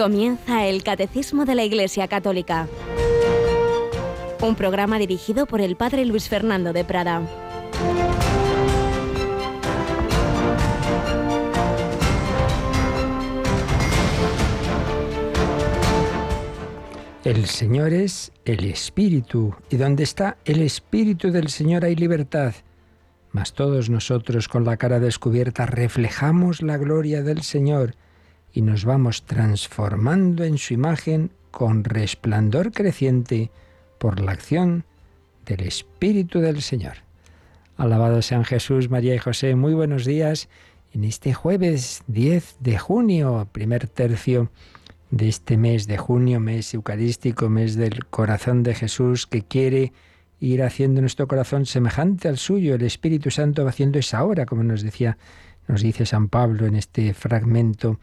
Comienza el Catecismo de la Iglesia Católica, un programa dirigido por el Padre Luis Fernando de Prada. El Señor es el Espíritu, y donde está el Espíritu del Señor hay libertad. Mas todos nosotros con la cara descubierta reflejamos la gloria del Señor y nos vamos transformando en su imagen con resplandor creciente por la acción del Espíritu del Señor. Alabado sean Jesús, María y José, muy buenos días en este jueves 10 de junio, primer tercio de este mes de junio, mes eucarístico, mes del corazón de Jesús, que quiere ir haciendo nuestro corazón semejante al suyo. El Espíritu Santo va haciendo esa obra, como nos decía, nos dice San Pablo en este fragmento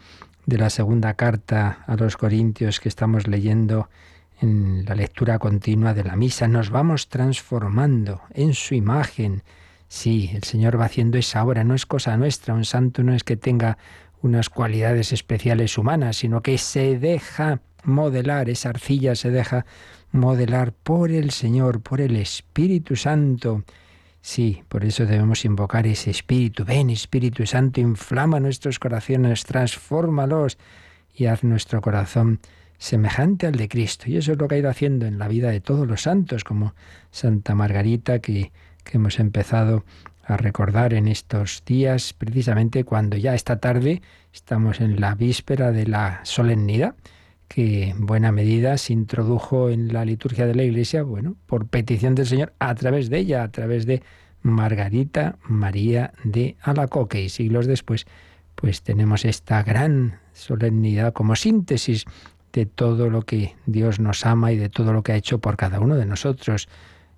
de la segunda carta a los Corintios que estamos leyendo en la lectura continua de la misa. Nos vamos transformando en su imagen. Sí, el Señor va haciendo esa obra, no es cosa nuestra. Un santo no es que tenga unas cualidades especiales humanas, sino que se deja modelar, esa arcilla se deja modelar por el Señor, por el Espíritu Santo. Sí, por eso debemos invocar ese Espíritu. Ven, Espíritu Santo, inflama nuestros corazones, transfórmalos y haz nuestro corazón semejante al de Cristo. Y eso es lo que ha ido haciendo en la vida de todos los santos, como Santa Margarita, que, que hemos empezado a recordar en estos días, precisamente cuando ya esta tarde estamos en la víspera de la solemnidad que en buena medida se introdujo en la liturgia de la Iglesia, bueno, por petición del Señor, a través de ella, a través de Margarita María de Alacoque. Y siglos después, pues tenemos esta gran solemnidad como síntesis de todo lo que Dios nos ama y de todo lo que ha hecho por cada uno de nosotros.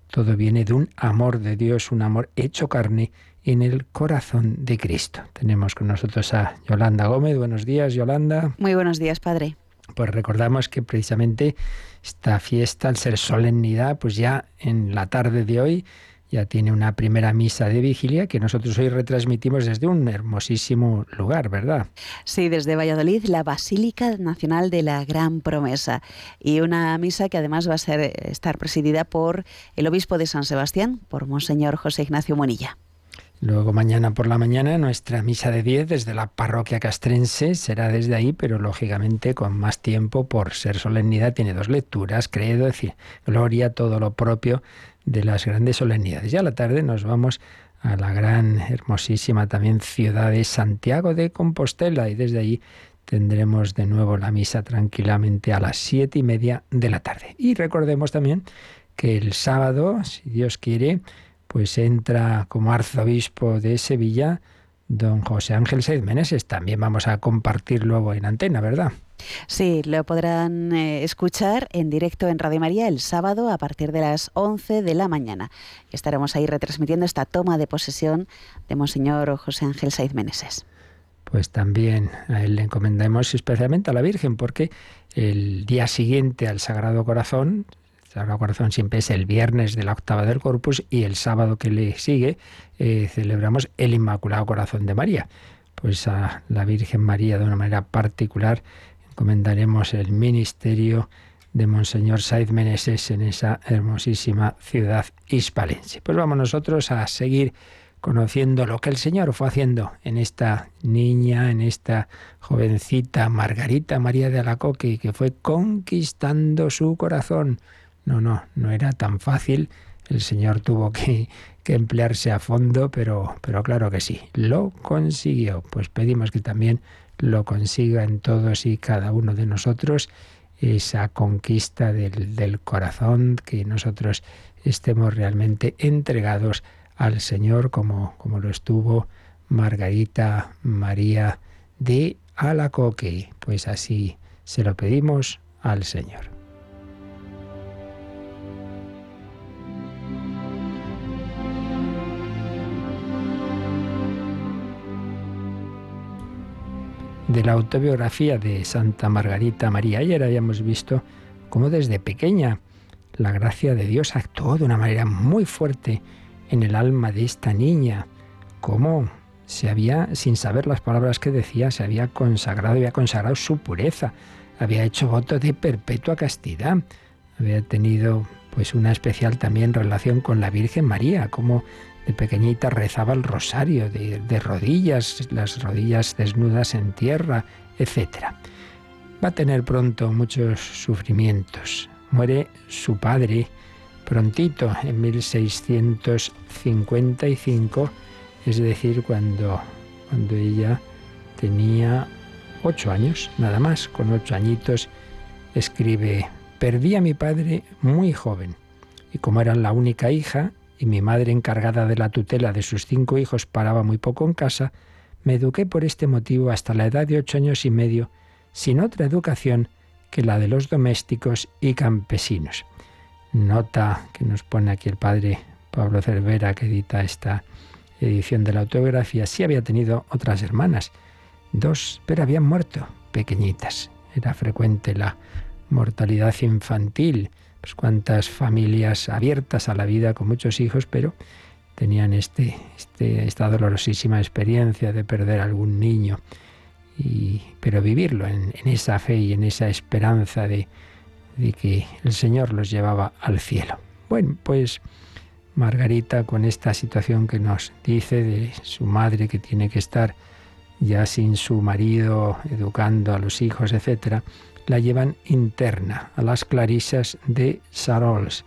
Todo viene de un amor de Dios, un amor hecho carne en el corazón de Cristo. Tenemos con nosotros a Yolanda Gómez. Buenos días, Yolanda. Muy buenos días, Padre. Pues recordamos que precisamente esta fiesta, al ser solemnidad, pues ya en la tarde de hoy ya tiene una primera misa de vigilia que nosotros hoy retransmitimos desde un hermosísimo lugar, ¿verdad? Sí, desde Valladolid, la Basílica Nacional de la Gran Promesa. Y una misa que además va a ser, estar presidida por el obispo de San Sebastián, por Monseñor José Ignacio Monilla. Luego mañana por la mañana nuestra misa de 10 desde la parroquia castrense será desde ahí, pero lógicamente con más tiempo por ser solemnidad tiene dos lecturas, credo, decir, gloria, todo lo propio de las grandes solemnidades. Ya a la tarde nos vamos a la gran, hermosísima también ciudad de Santiago de Compostela y desde ahí tendremos de nuevo la misa tranquilamente a las siete y media de la tarde. Y recordemos también que el sábado, si Dios quiere, pues entra como arzobispo de Sevilla don José Ángel Saiz Meneses. También vamos a compartir luego en antena, ¿verdad? Sí, lo podrán eh, escuchar en directo en Radio María el sábado a partir de las 11 de la mañana. Estaremos ahí retransmitiendo esta toma de posesión de Monseñor José Ángel Saiz Meneses. Pues también a él le encomendamos especialmente a la Virgen, porque el día siguiente al Sagrado Corazón, Sagrado Corazón siempre es el viernes de la octava del Corpus y el sábado que le sigue eh, celebramos el Inmaculado Corazón de María. Pues a la Virgen María de una manera particular encomendaremos el ministerio de Monseñor Saiz Meneses en esa hermosísima ciudad hispalense. Pues vamos nosotros a seguir conociendo lo que el Señor fue haciendo en esta niña, en esta jovencita Margarita María de Alacoque, que fue conquistando su corazón no, no, no era tan fácil. El Señor tuvo que, emplearse a fondo, pero, pero claro que sí, lo consiguió. Pues pedimos que también lo consiga en todos y cada uno de nosotros esa conquista del, del, corazón, que nosotros estemos realmente entregados al Señor como, como lo estuvo Margarita María de Alacoque. Pues así se lo pedimos al Señor. De la autobiografía de Santa Margarita María. Ayer habíamos visto cómo desde pequeña la gracia de Dios actuó de una manera muy fuerte en el alma de esta niña, cómo se había, sin saber las palabras que decía, se había consagrado, había consagrado su pureza había hecho voto de perpetua castidad. Había tenido pues una especial también relación con la Virgen María, como de pequeñita rezaba el rosario, de, rodillas, las rodillas desnudas en tierra, etc. Va a tener pronto muchos sufrimientos. Muere su padre prontito, en 1655, es decir, cuando, cuando ella tenía ocho años, nada más, con ocho añitos, escribe, perdí a mi padre muy joven, y como era la única hija, y mi madre encargada de la tutela de sus cinco hijos paraba muy poco en casa, me eduqué por este motivo hasta la edad de ocho años y medio, sin otra educación que la de los domésticos y campesinos. Nota que nos pone aquí el padre Pablo Cervera, que edita esta edición de la autobiografía, sí había tenido otras hermanas, dos, pero habían muerto pequeñitas. Era frecuente la mortalidad infantil, pues cuántas familias abiertas a la vida con muchos hijos, pero tenían este, este, esta dolorosísima experiencia de perder algún niño. Y, pero vivirlo en, esa fe y en esa esperanza de, de que el Señor los llevaba al cielo. Bueno, pues Margarita con esta situación que nos dice de su madre que tiene que estar ya sin su marido educando a los hijos, etcétera, la llevan interna a las clarisas de Sarols,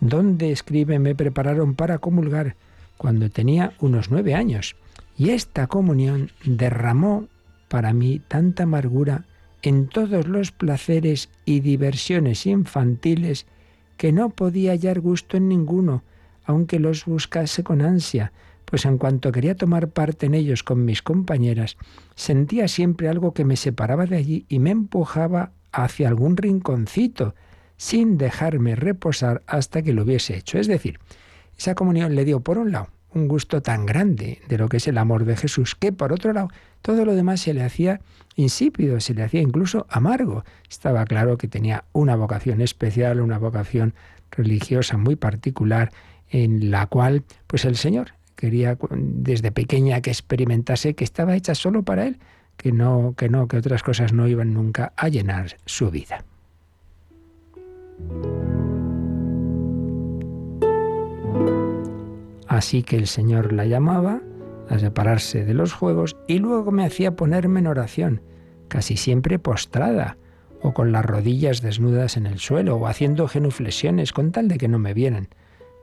donde escribe me prepararon para comulgar cuando tenía unos nueve años y esta comunión derramó para mí tanta amargura en todos los placeres y diversiones infantiles que no podía hallar gusto en ninguno, aunque los buscase con ansia, pues en cuanto quería tomar parte en ellos con mis compañeras, sentía siempre algo que me separaba de allí y me empujaba hacia algún rinconcito, sin dejarme reposar hasta que lo hubiese hecho. Es decir, esa comunión le dio, por un lado, un gusto tan grande de lo que es el amor de Jesús, que por otro lado, todo lo demás se le hacía insípido, se le hacía incluso amargo. Estaba claro que tenía una vocación especial, una vocación religiosa muy particular, en la cual pues el Señor quería desde pequeña que experimentase que estaba hecha solo para él, que no, que no, que otras cosas no iban nunca a llenar su vida. Así que el Señor la llamaba a separarse de los juegos y luego me hacía ponerme en oración, casi siempre postrada, o con las rodillas desnudas en el suelo, o haciendo genuflexiones con tal de que no me vieran,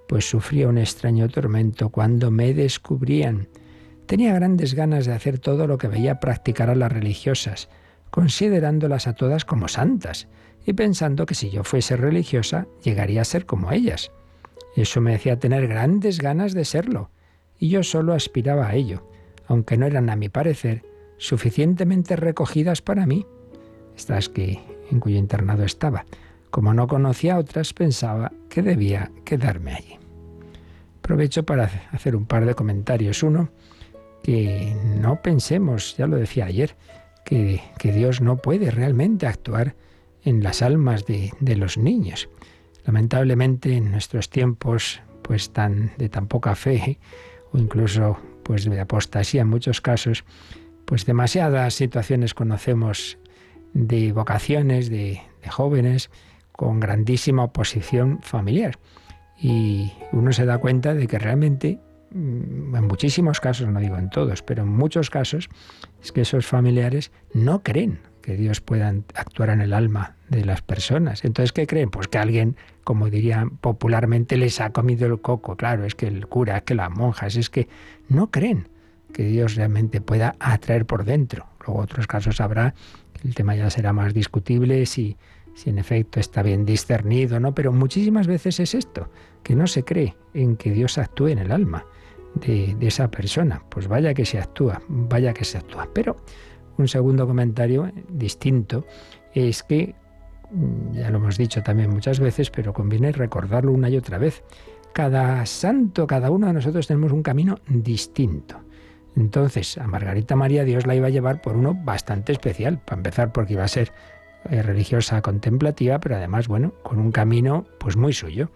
pues sufría un extraño tormento cuando me descubrían. Tenía grandes ganas de hacer todo lo que veía practicar a las religiosas, considerándolas a todas como santas, y pensando que si yo fuese religiosa llegaría a ser como ellas. Eso me hacía tener grandes ganas de serlo, y yo solo aspiraba a ello, aunque no eran, a mi parecer, suficientemente recogidas para mí. Estas que en cuyo internado estaba. Como no conocía otras, pensaba que debía quedarme allí. Aprovecho para hacer un par de comentarios. Uno, que no pensemos, ya lo decía ayer, que, Dios no puede realmente actuar en las almas de, de los niños. Lamentablemente en nuestros tiempos pues tan de tan poca fe o incluso pues de apostasía en muchos casos, pues demasiadas situaciones conocemos de vocaciones de, de jóvenes con grandísima oposición familiar. Y uno se da cuenta de que realmente, mm, en muchísimos casos, no digo en todos, pero en muchos casos, es que esos familiares no creen que Dios pueda actuar en el alma de las personas. Entonces, ¿qué creen? Pues que alguien, como dirían popularmente, les ha comido el coco. Claro, es que el cura, es que las monjas, es que no creen que Dios realmente pueda atraer por dentro. Luego otros casos habrá, el tema ya será más discutible si, si en efecto está bien discernido, ¿no? Pero muchísimas veces es esto, que no se cree en que Dios actúe en el alma de, de esa persona. Pues vaya que se actúa, vaya que se actúa. Pero un segundo comentario distinto es que, mm, ya lo hemos dicho también muchas veces, pero conviene recordarlo una y otra vez. Cada santo, cada uno de nosotros tenemos un camino distinto. Entonces, a Margarita María Dios la iba a llevar por uno bastante especial, para empezar porque iba a ser eh, religiosa contemplativa, pero además, bueno, con un camino pues muy suyo.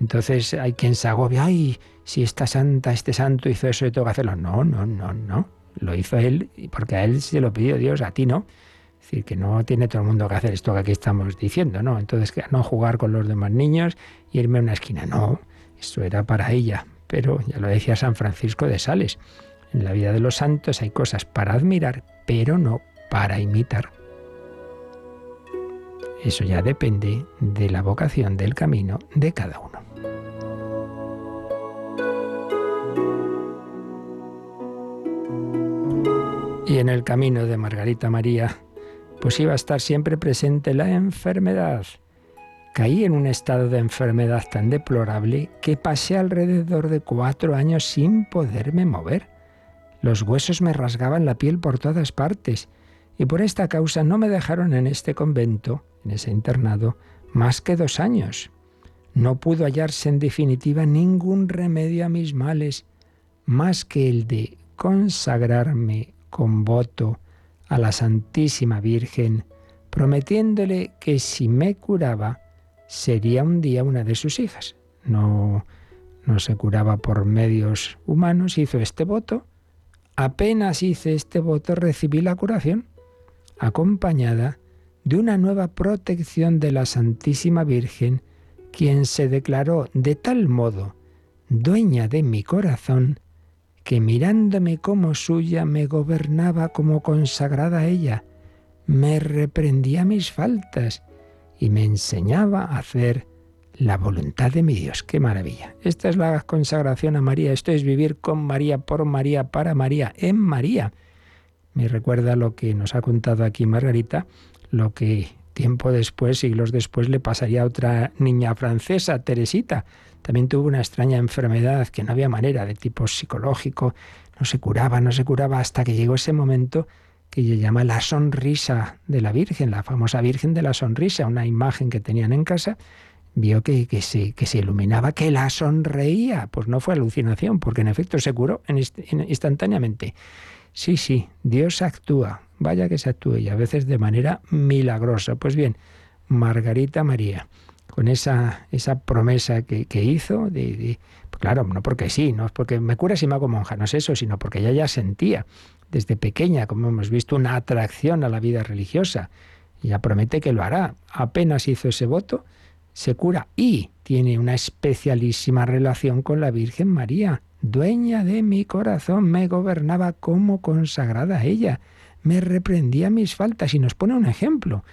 Entonces hay quien se agobia, ay, si esta santa, este santo hizo eso y tengo que hacerlo. No, no, no, no. Lo hizo él porque a él se lo pidió Dios, a ti no. Es decir, que no tiene todo el mundo que hacer esto que aquí estamos diciendo, ¿no? Entonces, que no jugar con los demás niños y irme a una esquina. No, eso era para ella. Pero ya lo decía San Francisco de Sales. En la vida de los santos hay cosas para admirar, pero no para imitar. Eso ya depende de la vocación del camino de cada uno. Y en el camino de Margarita María, pues iba a estar siempre presente la enfermedad. Caí en un estado de enfermedad tan deplorable que pasé alrededor de cuatro años sin poderme mover. Los huesos me rasgaban la piel por todas partes y por esta causa no me dejaron en este convento, en ese internado, más que dos años. No pudo hallarse en definitiva ningún remedio a mis males, más que el de consagrarme con voto a la Santísima Virgen, prometiéndole que si me curaba, sería un día una de sus hijas. No, no se curaba por medios humanos, hizo este voto. Apenas hice este voto, recibí la curación, acompañada de una nueva protección de la Santísima Virgen, quien se declaró de tal modo dueña de mi corazón, que mirándome como suya me gobernaba como consagrada a ella, me reprendía mis faltas y me enseñaba a hacer la voluntad de mi Dios. ¡Qué maravilla! Esta es la consagración a María, esto es vivir con María, por María, para María, en María. Me recuerda lo que nos ha contado aquí Margarita, lo que tiempo después, siglos después, le pasaría a otra niña francesa, Teresita, también tuvo una extraña enfermedad que no había manera de tipo psicológico, no se curaba, no se curaba hasta que llegó ese momento que ella llama la sonrisa de la Virgen, la famosa Virgen de la Sonrisa, una imagen que tenían en casa, vio que, que, se, que se iluminaba, que la sonreía. Pues no fue alucinación, porque en efecto se curó instantáneamente. Sí, sí, Dios actúa, vaya que se actúe, y a veces de manera milagrosa. Pues bien, Margarita María con esa, esa promesa que, hizo, de, claro, no porque sí, no es porque me cura si me hago monja, no es eso, sino porque ella ya sentía desde pequeña, como hemos visto, una atracción a la vida religiosa. Ella promete que lo hará. Apenas hizo ese voto, se cura y tiene una especialísima relación con la Virgen María. Dueña de mi corazón, me gobernaba como consagrada a ella, me reprendía mis faltas y nos pone un ejemplo.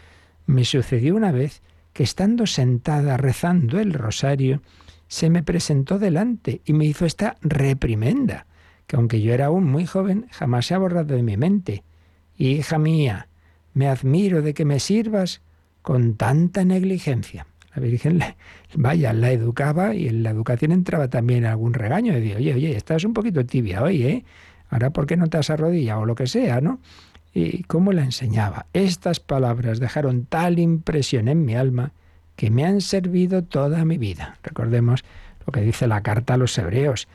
Me sucedió una vez que estando sentada rezando el rosario, se me presentó delante y me hizo esta reprimenda, que aunque yo era aún muy joven, jamás se ha borrado de mi mente. Hija mía, me admiro de que me sirvas con tanta negligencia. La Virgen, vaya, la educaba y en la educación entraba también algún regaño. De oye, oye, estás un poquito tibia hoy, ¿eh? Ahora, ¿por qué no te has arrodillado o lo que sea, no? y cómo la enseñaba. Estas palabras dejaron tal impresión en mi alma que me han servido toda mi vida. Recordemos lo que dice la carta a los hebreos.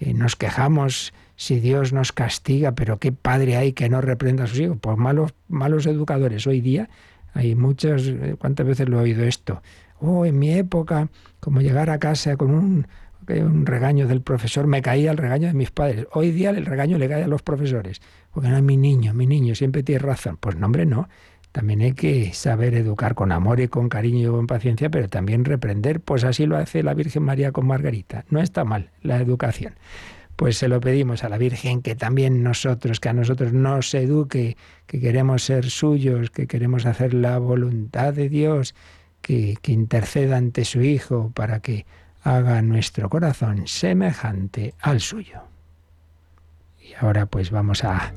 Eh, nos quejamos si Dios nos castiga, pero qué padre hay que no reprenda a sus hijos. Pues malos, malos educadores. Hoy día hay muchas, eh, ¿cuántas veces lo he oído esto? Oh, en mi época, como llegar a casa con un regaño del profesor, me caía el regaño de mis padres. Hoy día el regaño le cae a los profesores, porque no mi niño, mi niño, siempre tiene razón. Pues no, hombre, no. También hay que saber educar con amor y con cariño y con paciencia, pero también reprender, pues así lo hace la Virgen María con Margarita. No está mal la educación. Pues se lo pedimos a la Virgen que también nosotros, que a nosotros nos eduque, que queremos ser suyos, que queremos hacer la voluntad de Dios, que, interceda ante su Hijo para que haga nuestro corazón semejante al suyo. Y ahora pues vamos a,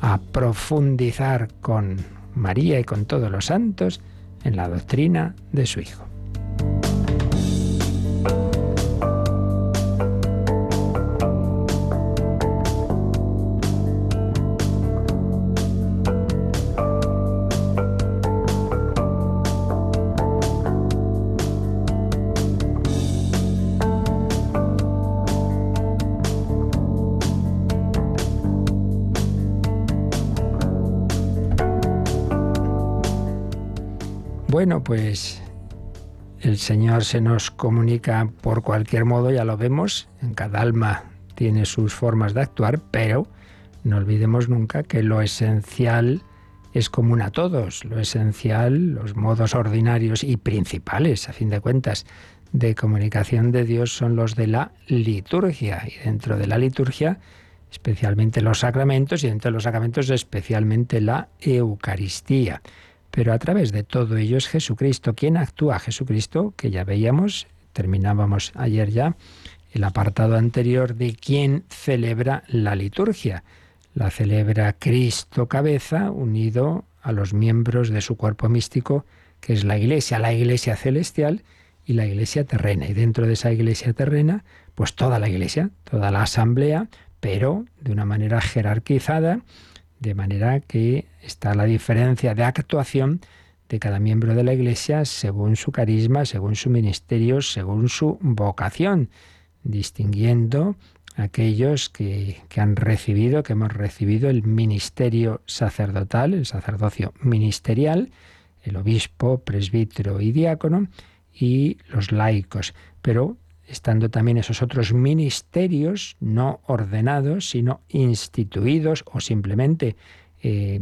a profundizar con María y con todos los santos en la doctrina de su Hijo. Bueno, pues el Señor se nos comunica por cualquier modo, ya lo vemos, en cada alma tiene sus formas de actuar, pero no olvidemos nunca que lo esencial es común a todos. Lo esencial, los modos ordinarios y principales, a fin de cuentas, de comunicación de Dios son los de la liturgia. Y dentro de la liturgia, especialmente los sacramentos, y dentro de los sacramentos, especialmente la Eucaristía. Pero a través de todo ello es Jesucristo quien actúa. Jesucristo, que ya veíamos, terminábamos ayer ya, el apartado anterior de quién celebra la liturgia. La celebra Cristo cabeza unido a los miembros de su cuerpo místico, que es la Iglesia, la Iglesia celestial y la Iglesia terrena. Y dentro de esa Iglesia terrena, pues toda la Iglesia, toda la asamblea, pero de una manera jerarquizada, de manera que está la diferencia de actuación de cada miembro de la Iglesia según su carisma, según su ministerio, según su vocación, distinguiendo aquellos que, que, han recibido, que hemos recibido el ministerio sacerdotal, el sacerdocio ministerial, el obispo, presbítero y diácono, y los laicos. Pero estando también esos otros ministerios no ordenados, sino instituidos o simplemente eh,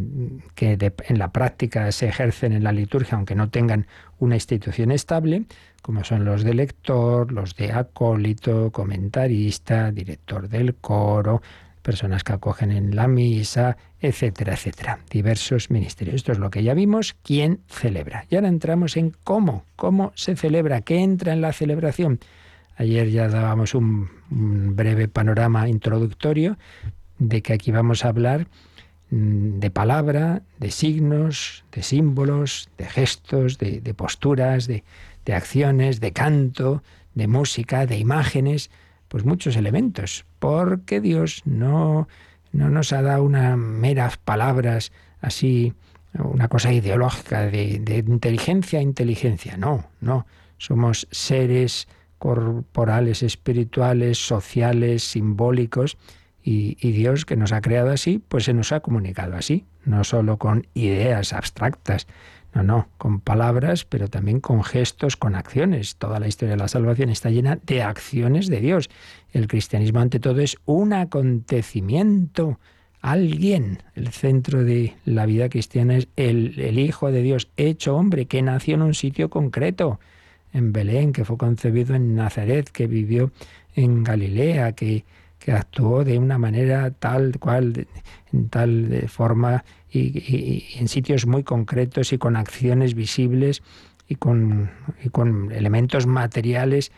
que en la práctica se ejercen en la liturgia, aunque no tengan una institución estable, como son los de lector, los de acólito, comentarista, director del coro, personas que acogen en la misa, etcétera, etcétera. Diversos ministerios. Esto es lo que ya vimos, quién celebra. Y ahora entramos en cómo, cómo se celebra, qué entra en la celebración. Ayer ya dábamos un, breve panorama introductorio de que aquí vamos a hablar mm, de palabra, de signos, de símbolos, de gestos, de, posturas, de, acciones, de canto, de música, de imágenes, pues muchos elementos, porque Dios no, no nos ha dado unas meras palabras así, una cosa ideológica de, de inteligencia a inteligencia, no, no, somos seres corporales, espirituales, sociales, simbólicos, y, Dios que nos ha creado así, pues se nos ha comunicado así, no solo con ideas abstractas, no, no, con palabras, pero también con gestos, con acciones. Toda la historia de la salvación está llena de acciones de Dios. El cristianismo ante todo es un acontecimiento, alguien. El centro de la vida cristiana es el, el Hijo de Dios hecho hombre que nació en un sitio concreto en Belén, que fue concebido en Nazaret, que vivió en Galilea, que, que actuó de una manera tal cual, en tal forma y, en sitios muy concretos y con acciones visibles y con, y con elementos materiales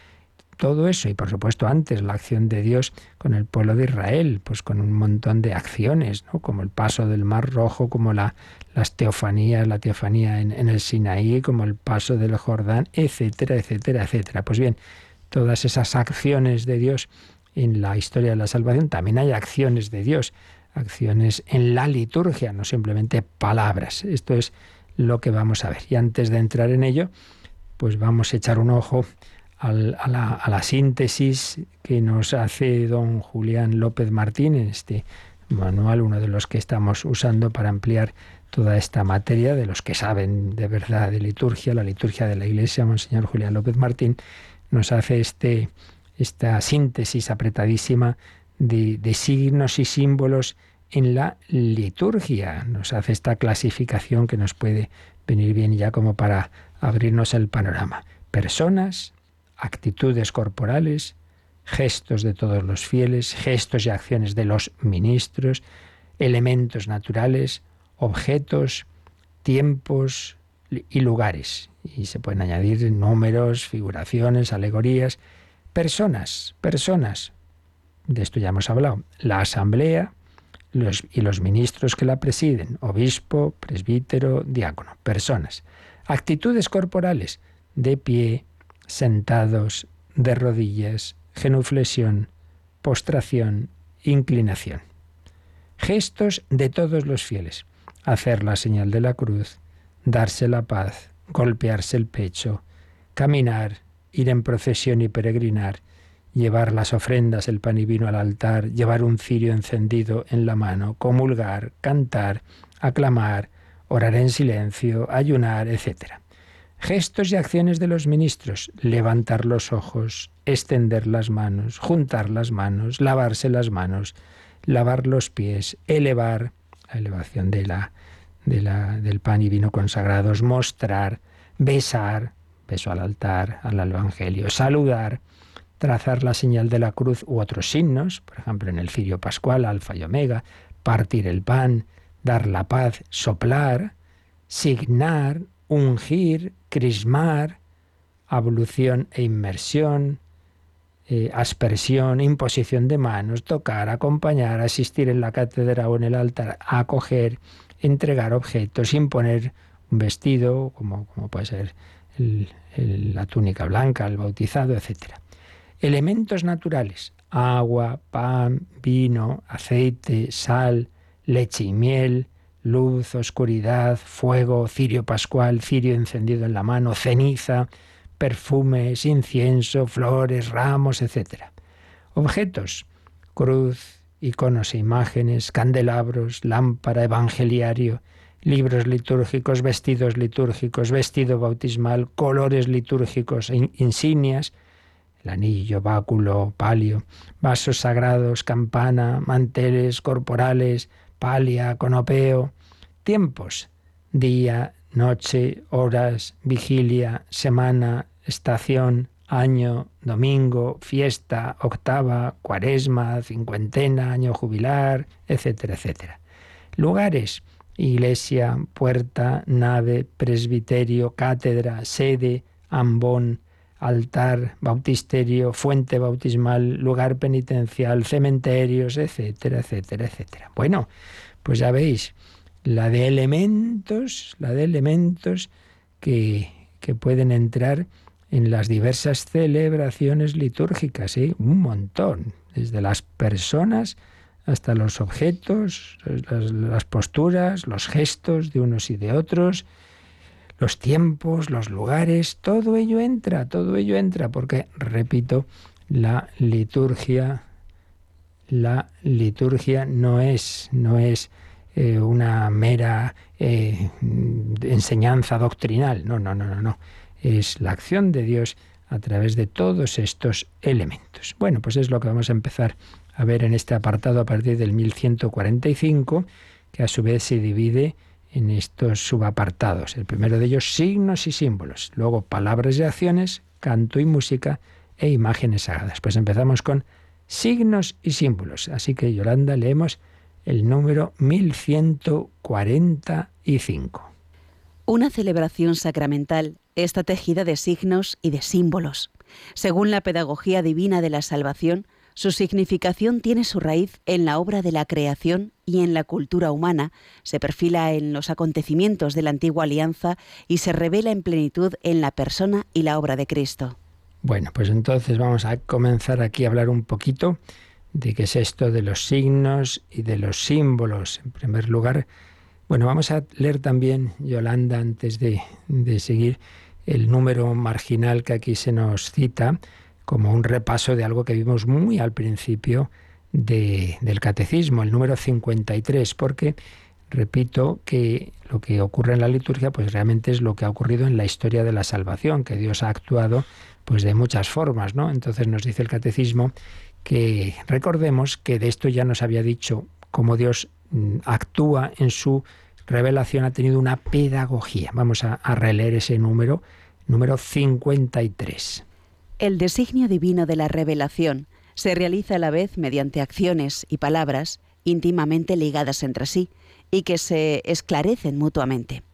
todo eso y por supuesto antes la acción de Dios con el pueblo de Israel, pues con un montón de acciones, ¿no? como el paso del Mar Rojo, como la, las teofanías, la teofanía en, el Sinaí, como el paso del Jordán, etcétera, etcétera, etcétera. Pues bien, todas esas acciones de Dios en la historia de la salvación, también hay acciones de Dios, acciones en la liturgia, no simplemente palabras. Esto es lo que vamos a ver. Y antes de entrar en ello, pues vamos a echar un ojo a, la, síntesis que nos hace don Julián López Martín en este manual, uno de los que estamos usando para ampliar toda esta materia, de los que saben de verdad de liturgia, la liturgia de la Iglesia, Monseñor Julián López Martín, nos hace este, esta síntesis apretadísima de, de signos y símbolos en la liturgia. Nos hace esta clasificación que nos puede venir bien ya como para abrirnos el panorama. Personas, actitudes corporales, gestos de todos los fieles, gestos y acciones de los ministros, elementos naturales, objetos, tiempos y lugares. Y se pueden añadir números, figuraciones, alegorías, personas, personas. De esto ya hemos hablado. La asamblea y los ministros que la presiden, obispo, presbítero, diácono, personas. Actitudes corporales, de pie, sentados, de rodillas, genuflexión, postración, inclinación. Gestos de todos los fieles. Hacer la señal de la cruz, darse la paz, golpearse el pecho, caminar, ir en procesión y peregrinar, llevar las ofrendas, el pan y vino al altar, llevar un cirio encendido en la mano, comulgar, cantar, aclamar, orar en silencio, ayunar, etc. Gestos y acciones de los ministros, levantar los ojos, extender las manos, juntar las manos, lavarse las manos, lavar los pies, elevar, la elevación de la, del pan y vino consagrados, mostrar, besar, beso al altar, al Evangelio, saludar, trazar la señal de la cruz u otros signos, por ejemplo en el cirio pascual, alfa y omega, partir el pan, dar la paz, soplar, signar, ungir, crismar, ablución e inmersión, eh, aspersión, imposición de manos, tocar, acompañar, asistir en la cátedra o en el altar, acoger, entregar objetos, imponer un vestido, como, como puede ser la túnica blanca, el bautizado, etc. Elementos naturales, agua, pan, vino, aceite, sal, leche y miel, luz, oscuridad, fuego, cirio pascual, cirio encendido en la mano, ceniza, perfumes, incienso, flores, ramos, etc. Objetos, cruz, iconos e imágenes, candelabros, lámpara, evangeliario, libros litúrgicos, vestidos litúrgicos, vestido bautismal, colores litúrgicos, insignias, el anillo, báculo, palio, vasos sagrados, campana, manteles corporales, palia, conopeo, tiempos, día, noche, horas, vigilia, semana, estación, año, domingo, fiesta, octava, cuaresma, cincuentena, año jubilar, etcétera, etcétera. Lugares, iglesia, puerta, nave, presbiterio, cátedra, sede, ambón, altar, bautisterio, fuente bautismal, lugar penitencial, cementerios, etcétera, etcétera, etcétera. Bueno, pues ya veis, la de elementos, la de elementos que, que pueden entrar en las diversas celebraciones litúrgicas, ¿eh? un montón, desde las personas hasta los objetos, las, posturas, los gestos de unos y de otros, los tiempos, los lugares, todo ello entra, todo ello entra, porque, repito, la liturgia, la liturgia no es, no es eh, una mera eh, enseñanza doctrinal, no, no, no, no, no, es la acción de Dios a través de todos estos elementos. Bueno, pues es lo que vamos a empezar a ver en este apartado a partir del 1145, que a su vez se divide en estos subapartados. El primero de ellos, signos y símbolos. Luego, palabras y acciones, canto y música e imágenes sagradas. Pues empezamos con signos y símbolos. Así que, Yolanda, leemos el número 1145. Una celebración sacramental está tejida de signos y de símbolos. Según la pedagogía divina de la salvación, su significación tiene su raíz en la obra de la creación y en la cultura humana, se perfila en los acontecimientos de la antigua alianza y se revela en plenitud en la persona y la obra de Cristo. Bueno, pues entonces vamos a comenzar aquí a hablar un poquito de qué es esto de los signos y de los símbolos. En primer lugar, bueno, vamos a leer también, Yolanda, antes de, de seguir, el número marginal que aquí se nos cita, como un repaso de algo que vimos muy al principio del catecismo, el número 53, porque repito que lo que ocurre en la liturgia pues realmente es lo que ha ocurrido en la historia de la salvación, que Dios ha actuado pues de muchas formas, ¿no? Entonces nos dice el catecismo que recordemos que de esto ya nos había dicho cómo Dios mm, actúa en su revelación, ha tenido una pedagogía. Vamos a, a releer ese número, número 53. El designio divino de la revelación se realiza a la vez mediante acciones y palabras íntimamente ligadas entre sí y que se esclarecen mutuamente.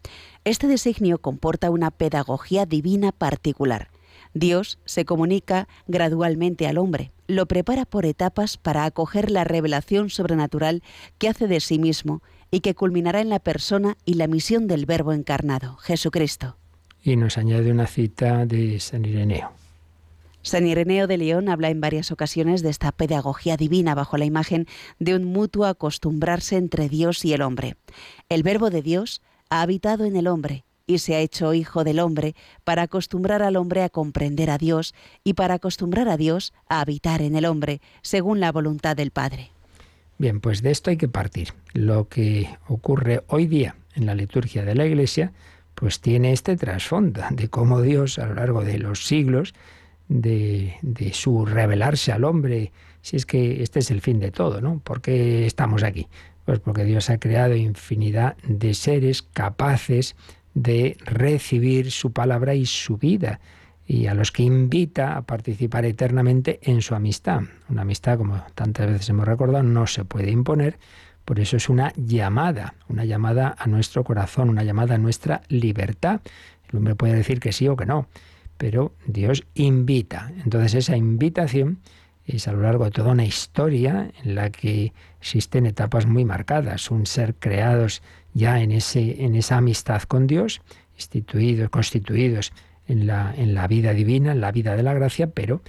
Este designio comporta una pedagogía divina particular. Dios se comunica gradualmente al hombre, lo prepara por etapas para acoger la revelación sobrenatural que hace de sí mismo y que culminará en la persona y la misión del Verbo encarnado, Jesucristo. Y nos añade una cita de San Ireneo. San Ireneo de León habla en varias ocasiones de esta pedagogía divina bajo la imagen de un mutuo acostumbrarse entre Dios y el hombre. El verbo de Dios ha habitado en el hombre y se ha hecho hijo del hombre para acostumbrar al hombre a comprender a Dios y para acostumbrar a Dios a habitar en el hombre, según la voluntad del Padre. Bien, pues de esto hay que partir. Lo que ocurre hoy día en la liturgia de la Iglesia, pues tiene este trasfondo de cómo Dios a lo largo de los siglos de, su revelarse al hombre, si es que este es el fin de todo, ¿no? ¿Por qué estamos aquí? Pues porque Dios ha creado infinidad de seres capaces de recibir su palabra y su vida y a los que invita a participar eternamente en su amistad. Una amistad, como tantas veces hemos recordado, no se puede imponer, por eso es una llamada, una llamada a nuestro corazón, una llamada a nuestra libertad. El hombre puede decir que sí o que no, pero Dios invita. Entonces esa invitación es a lo largo de toda una historia en la que existen etapas muy marcadas, un ser creados ya en, ese, en esa amistad con Dios, instituidos, constituidos en la, en la vida divina, en la vida de la gracia, pero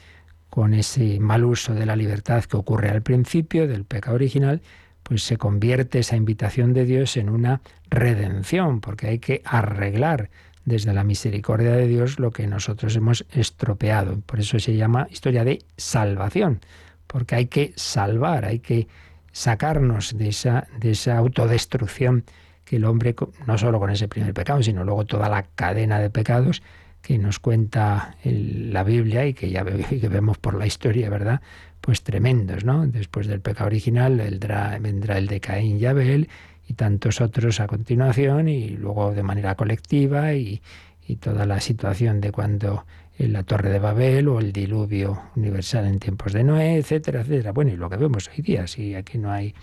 con ese mal uso de la libertad que ocurre al principio del pecado original, pues se convierte esa invitación de Dios en una redención, porque hay que arreglar desde la misericordia de Dios lo que nosotros hemos estropeado. Por eso se llama historia de salvación, porque hay que salvar, hay que sacarnos de esa, de esa autodestrucción que el hombre, no solo con ese primer pecado, sino luego toda la cadena de pecados que nos cuenta la Biblia y que ya que vemos por la historia, ¿verdad? Pues tremendos, ¿no? Después del pecado original vendrá, vendrá el de Caín y Abel y tantos otros a continuación y luego de manera colectiva y, y toda la situación de cuando en la Torre de Babel o el diluvio universal en tiempos de Noé, etcétera, etcétera. Bueno, y lo que vemos hoy día, si aquí no hay,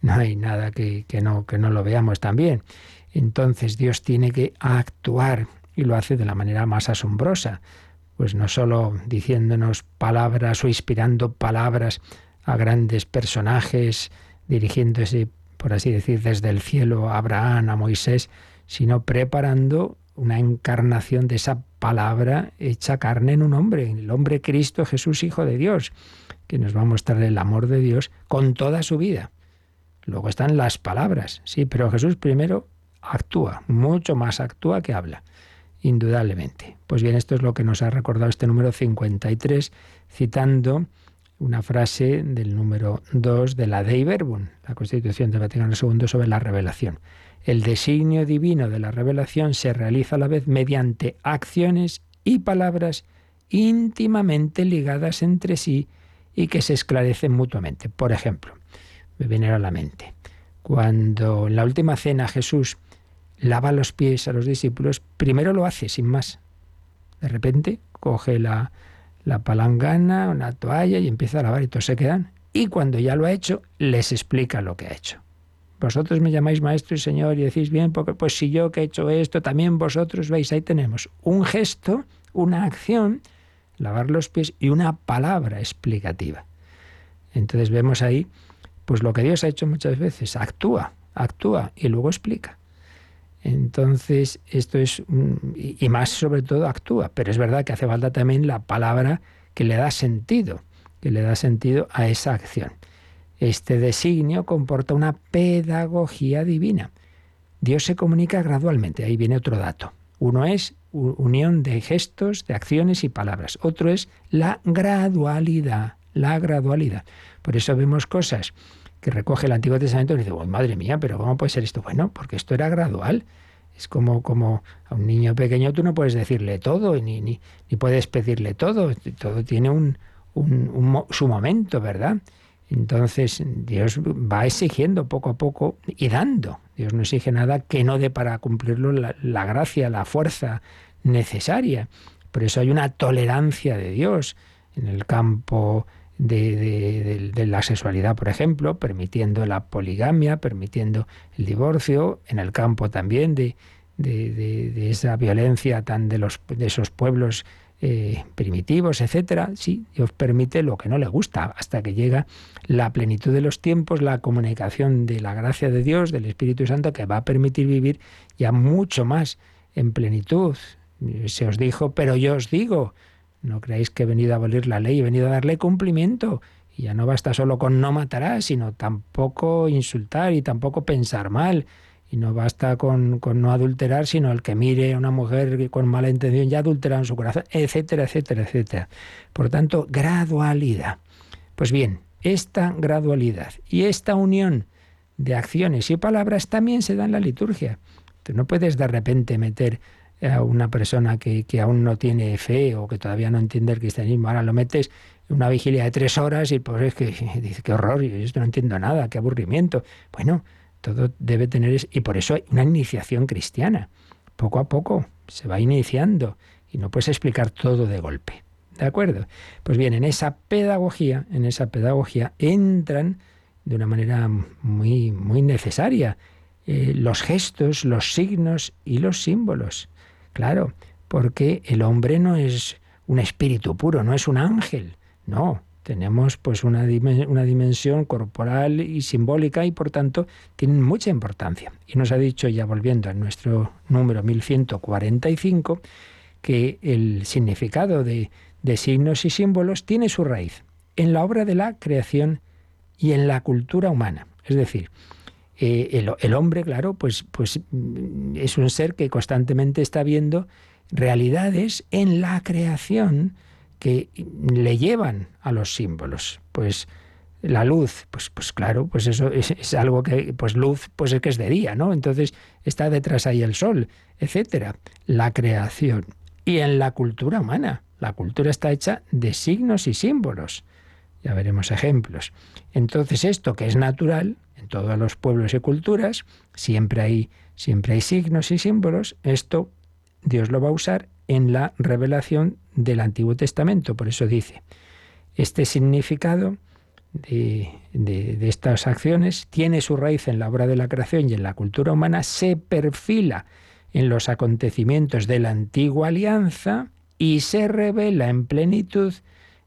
no hay nada que, que, no, que no lo veamos también. Entonces Dios tiene que actuar y lo hace de la manera más asombrosa, pues no solo diciéndonos palabras o inspirando palabras a grandes personajes, dirigiéndose por así decir, desde el cielo a Abraham, a Moisés, sino preparando una encarnación de esa palabra hecha carne en un hombre, el hombre Cristo Jesús, Hijo de Dios, que nos va a mostrar el amor de Dios con toda su vida. Luego están las palabras, sí, pero Jesús primero actúa, mucho más actúa que habla, indudablemente. Pues bien, esto es lo que nos ha recordado este número 53, citando una frase del número 2 de la Dei Verbum, la Constitución de Vaticano II sobre la revelación. El designio divino de la revelación se realiza a la vez mediante acciones y palabras íntimamente ligadas entre sí y que se esclarecen mutuamente. Por ejemplo, me viene a la mente, cuando en la última cena Jesús lava los pies a los discípulos, primero lo hace sin más. De repente coge la, la palangana, una toalla y empieza a lavar y todos se quedan. Y cuando ya lo ha hecho, les explica lo que ha hecho. Vosotros me llamáis maestro y señor y decís bien, porque pues si yo que he hecho esto, también vosotros veis, ahí tenemos un gesto, una acción, lavar los pies y una palabra explicativa. Entonces vemos ahí, pues lo que Dios ha hecho muchas veces, actúa, actúa y luego explica. Entonces, esto es, y más sobre todo actúa, pero es verdad que hace falta también la palabra que le da sentido, que le da sentido a esa acción. Este designio comporta una pedagogía divina. Dios se comunica gradualmente, ahí viene otro dato. Uno es unión de gestos, de acciones y palabras. Otro es la gradualidad, la gradualidad. Por eso vemos cosas que recoge el Antiguo Testamento y dice, madre mía, pero ¿cómo puede ser esto? Bueno, porque esto era gradual. Es como, como a un niño pequeño tú no puedes decirle todo, ni, ni, ni puedes pedirle todo. Todo tiene un, un, su momento, ¿verdad? Entonces Dios va exigiendo poco a poco y dando. Dios no exige nada que no dé para cumplirlo la, la gracia, la fuerza necesaria. Por eso hay una tolerancia de Dios en el campo de, la sexualidad, por ejemplo, permitiendo la poligamia, permitiendo el divorcio, en el campo también de, de esa violencia tan de, los, de esos pueblos eh, primitivos, etcétera, sí, Dios permite lo que no le gusta, hasta que llega la plenitud de los tiempos, la comunicación de la gracia de Dios, del Espíritu Santo, que va a permitir vivir ya mucho más en plenitud. Se os dijo, pero yo os digo, no creáis que he venido a abolir la ley, he venido a darle cumplimiento. Y ya no basta solo con no matarás, sino tampoco insultar y tampoco pensar mal. Y no basta con, con, no adulterar, sino el que mire a una mujer con mala intención ya adultera en su corazón, etcétera, etcétera, etcétera. Por tanto, gradualidad. Pues bien, esta gradualidad y esta unión de acciones y palabras también se da en la liturgia. No puedes de repente meter a una persona que, que, aún no tiene fe o que todavía no entiende el cristianismo, ahora lo metes una vigilia de tres horas y pobre es que dice, qué horror, y esto no entiendo nada, qué aburrimiento. Bueno, todo debe tener, y por eso hay una iniciación cristiana. Poco a poco se va iniciando y no puedes explicar todo de golpe. ¿De acuerdo? Pues bien, en esa pedagogía, en esa pedagogía entran de una manera muy, muy necesaria eh, los gestos, los signos y los símbolos. Claro, porque el hombre no es un espíritu puro, no es un ángel. No, tenemos pues una, una, dimensión corporal y simbólica y por tanto tienen mucha importancia. Y nos ha dicho, ya volviendo a nuestro número 1145, que el significado de, de signos y símbolos tiene su raíz en la obra de la creación y en la cultura humana. Es decir, eh, el, hombre, claro, pues, pues mm, es un ser que constantemente está viendo realidades en la creación que le llevan a los símbolos. Pues la luz, pues, pues claro, pues eso es, algo que, pues luz, pues es que es de día, ¿no? Entonces está detrás ahí el sol, etcétera. La creación. Y en la cultura humana, la cultura está hecha de signos y símbolos. Ya veremos ejemplos. Entonces esto que es natural, todos los pueblos y culturas, siempre hay, siempre hay signos y símbolos. Esto Dios lo va a usar en la revelación del Antiguo Testamento. Por eso dice, este significado de, de, estas acciones tiene su raíz en la obra de la creación y en la cultura humana, se perfila en los acontecimientos de la antigua alianza y se revela en plenitud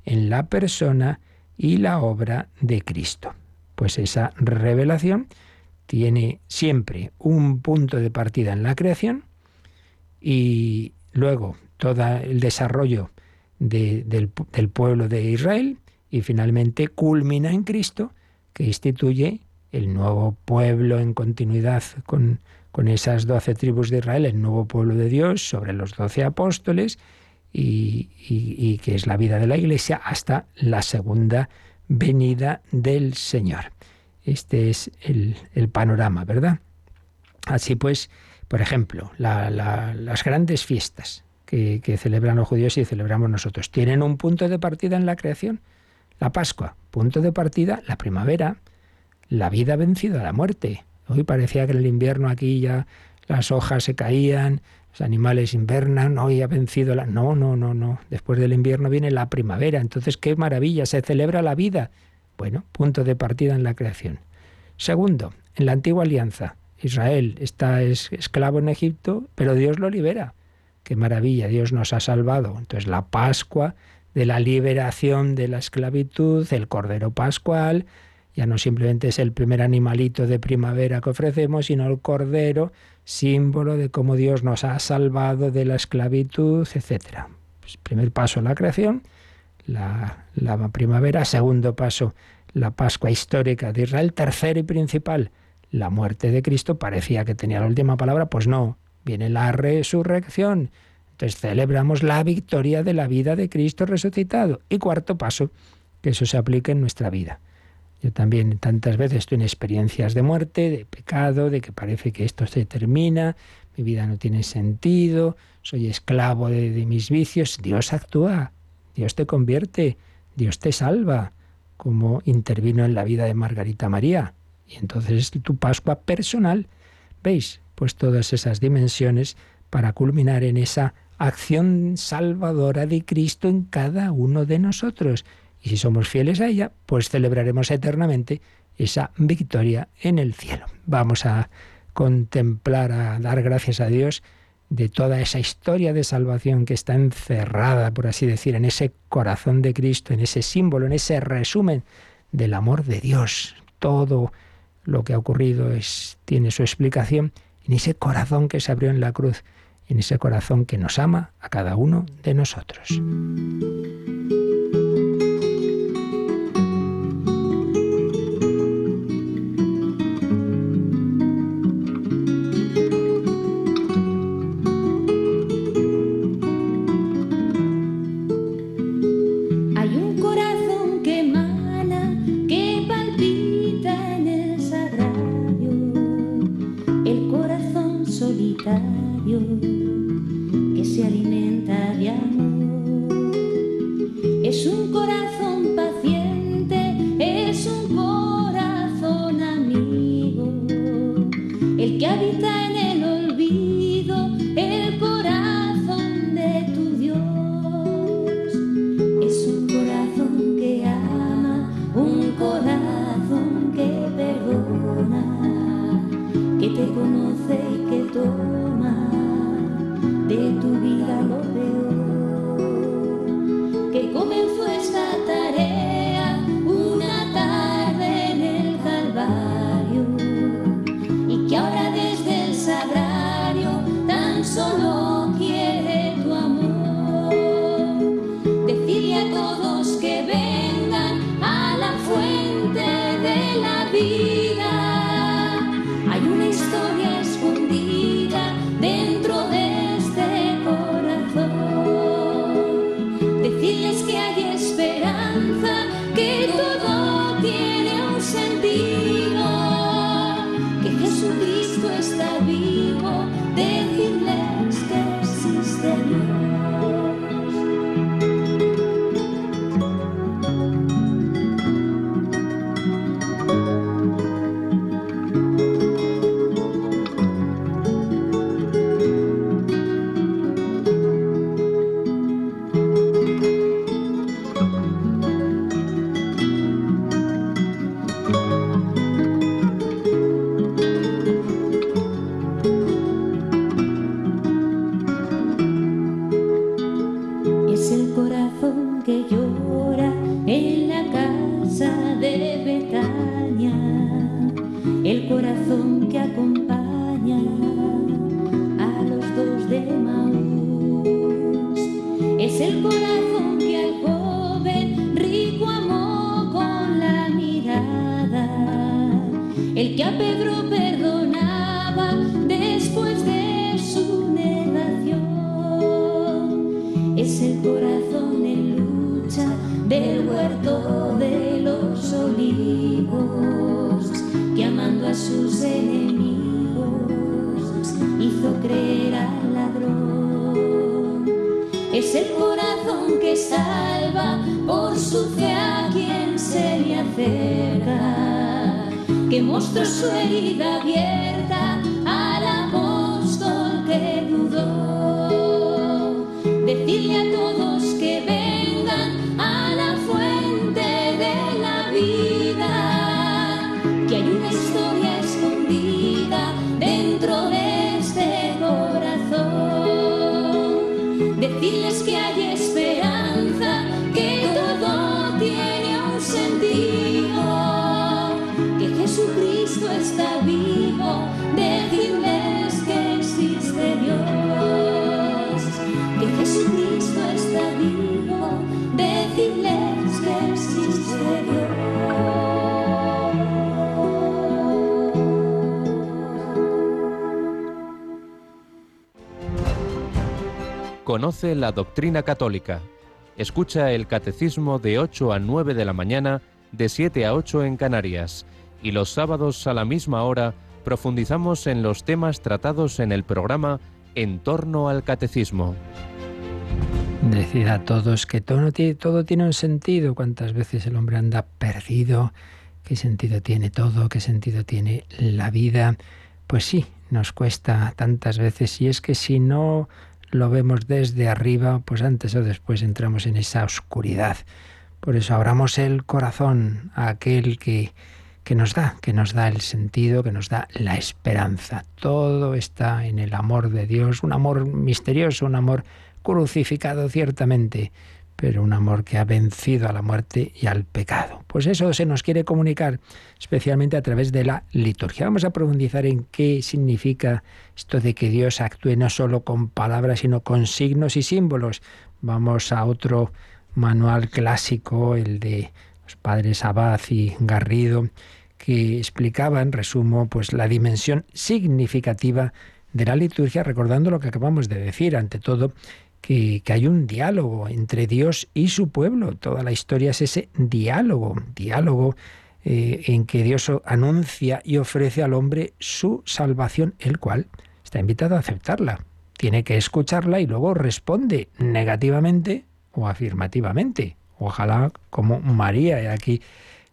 en la persona y la obra de Cristo. Pues esa revelación tiene siempre un punto de partida en la creación y luego todo el desarrollo del, pueblo de Israel y finalmente culmina en Cristo que instituye el nuevo pueblo en continuidad con, con esas doce tribus de Israel, el nuevo pueblo de Dios sobre los doce apóstoles y, y que es la vida de la Iglesia hasta la segunda venida del Señor. Este es el, panorama, ¿verdad? Así pues, por ejemplo, las grandes fiestas que, que, celebran los judíos y celebramos nosotros tienen un punto de partida en la creación. La Pascua, punto de partida, la primavera, la vida vencida a la muerte. Hoy parecía que en el invierno aquí ya las hojas se caían, los animales invernan, hoy ha vencido la... No, no, no, no. Después del invierno viene la primavera. Entonces, qué maravilla, se celebra la vida. Bueno, punto de partida en la creación. Segundo, en la antigua alianza, Israel está esclavo en Egipto, pero Dios lo libera. Qué maravilla, Dios nos ha salvado. Entonces, la Pascua de la liberación de la esclavitud, el Cordero Pascual, ya no simplemente es el primer animalito de primavera que ofrecemos, sino el Cordero símbolo de cómo Dios nos ha salvado de la esclavitud, etc. Pues primer paso, la creación, la, la primavera, segundo paso, la Pascua histórica de Israel, tercero y principal, la muerte de Cristo, parecía que tenía la última palabra, pues no, viene la resurrección. Entonces celebramos la victoria de la vida de Cristo resucitado. Y cuarto paso, que eso se aplique en nuestra vida. Yo también tantas veces estoy en experiencias de muerte, de pecado, de que parece que esto se termina, mi vida no tiene sentido, soy esclavo de, mis vicios. Dios actúa, Dios te convierte, Dios te salva, como intervino en la vida de Margarita María. Y entonces es tu Pascua personal. ¿Veis? Pues todas esas dimensiones para culminar en esa acción salvadora de Cristo en cada uno de nosotros. Y si somos fieles a ella, pues celebraremos eternamente esa victoria en el cielo. Vamos a contemplar, a dar gracias a Dios de toda esa historia de salvación que está encerrada, por así decir, en ese corazón de Cristo, en ese símbolo, en ese resumen del amor de Dios. Todo lo que ha ocurrido tiene su explicación en ese corazón que se abrió en la cruz, en ese corazón que nos ama a cada uno de nosotros. que conoce y que toma de tu vida lo peor, que comenzó esta del huerto de los olivos, que amando a sus enemigos hizo creer al ladrón. Es el corazón que salva por su fe a quien se le acerca, que mostró su herida abierta Conoce la doctrina católica. Escucha el catecismo de 8 a 9 de la mañana, de 7 a 8 en Canarias. Y los sábados a la misma hora profundizamos en los temas tratados en el programa En torno al catecismo. Decid a todos que todo tiene, todo tiene un sentido. ¿Cuántas veces el hombre anda perdido? ¿Qué sentido tiene todo? ¿Qué sentido tiene la vida? Pues sí, nos cuesta tantas veces. Y es que si no lo vemos desde arriba, pues antes o después entramos en esa oscuridad. Por eso abramos el corazón a aquel que, que nos da, que nos da el sentido, que nos da la esperanza. Todo está en el amor de Dios, un amor misterioso, un amor crucificado ciertamente, pero un amor que ha vencido a la muerte y al pecado. Pues eso se nos quiere comunicar especialmente a través de la liturgia. Vamos a profundizar en qué significa esto de que Dios actúe no solo con palabras, sino con signos y símbolos. Vamos a otro manual clásico, el de los padres Abad y Garrido, que explicaba, en resumo, pues la dimensión significativa de la liturgia, recordando lo que acabamos de decir, ante todo, que, hay un diálogo entre Dios y su pueblo. Toda la historia es ese diálogo, diálogo eh, en que Dios anuncia y ofrece al hombre su salvación, el cual está invitado a aceptarla. Tiene que escucharla y luego responde negativamente o afirmativamente. Ojalá como María, aquí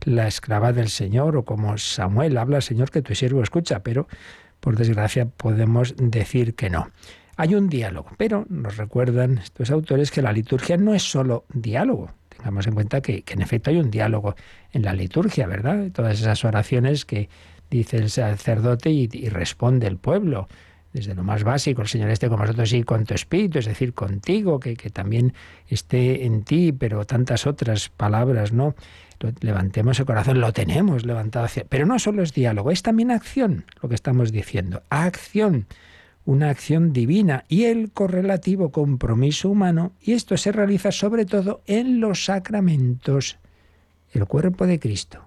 la esclava del Señor, o como Samuel habla, Señor, que tu siervo escucha, pero por desgracia podemos decir que no. Hay un diálogo, pero nos recuerdan estos autores que la liturgia no es solo diálogo. Tengamos en cuenta que, que en efecto hay un diálogo en la liturgia, ¿verdad? Todas esas oraciones que dice el sacerdote y, responde el pueblo desde lo más básico, el Señor esté con vosotros y con tu espíritu, es decir, contigo, que, que, también esté en ti, pero tantas otras palabras, ¿no? Levantemos el corazón, lo tenemos levantado hacia. Pero no solo es diálogo, es también acción, lo que estamos diciendo. Acción, una acción divina y el correlativo compromiso humano, y esto se realiza sobre todo en los sacramentos. El cuerpo de Cristo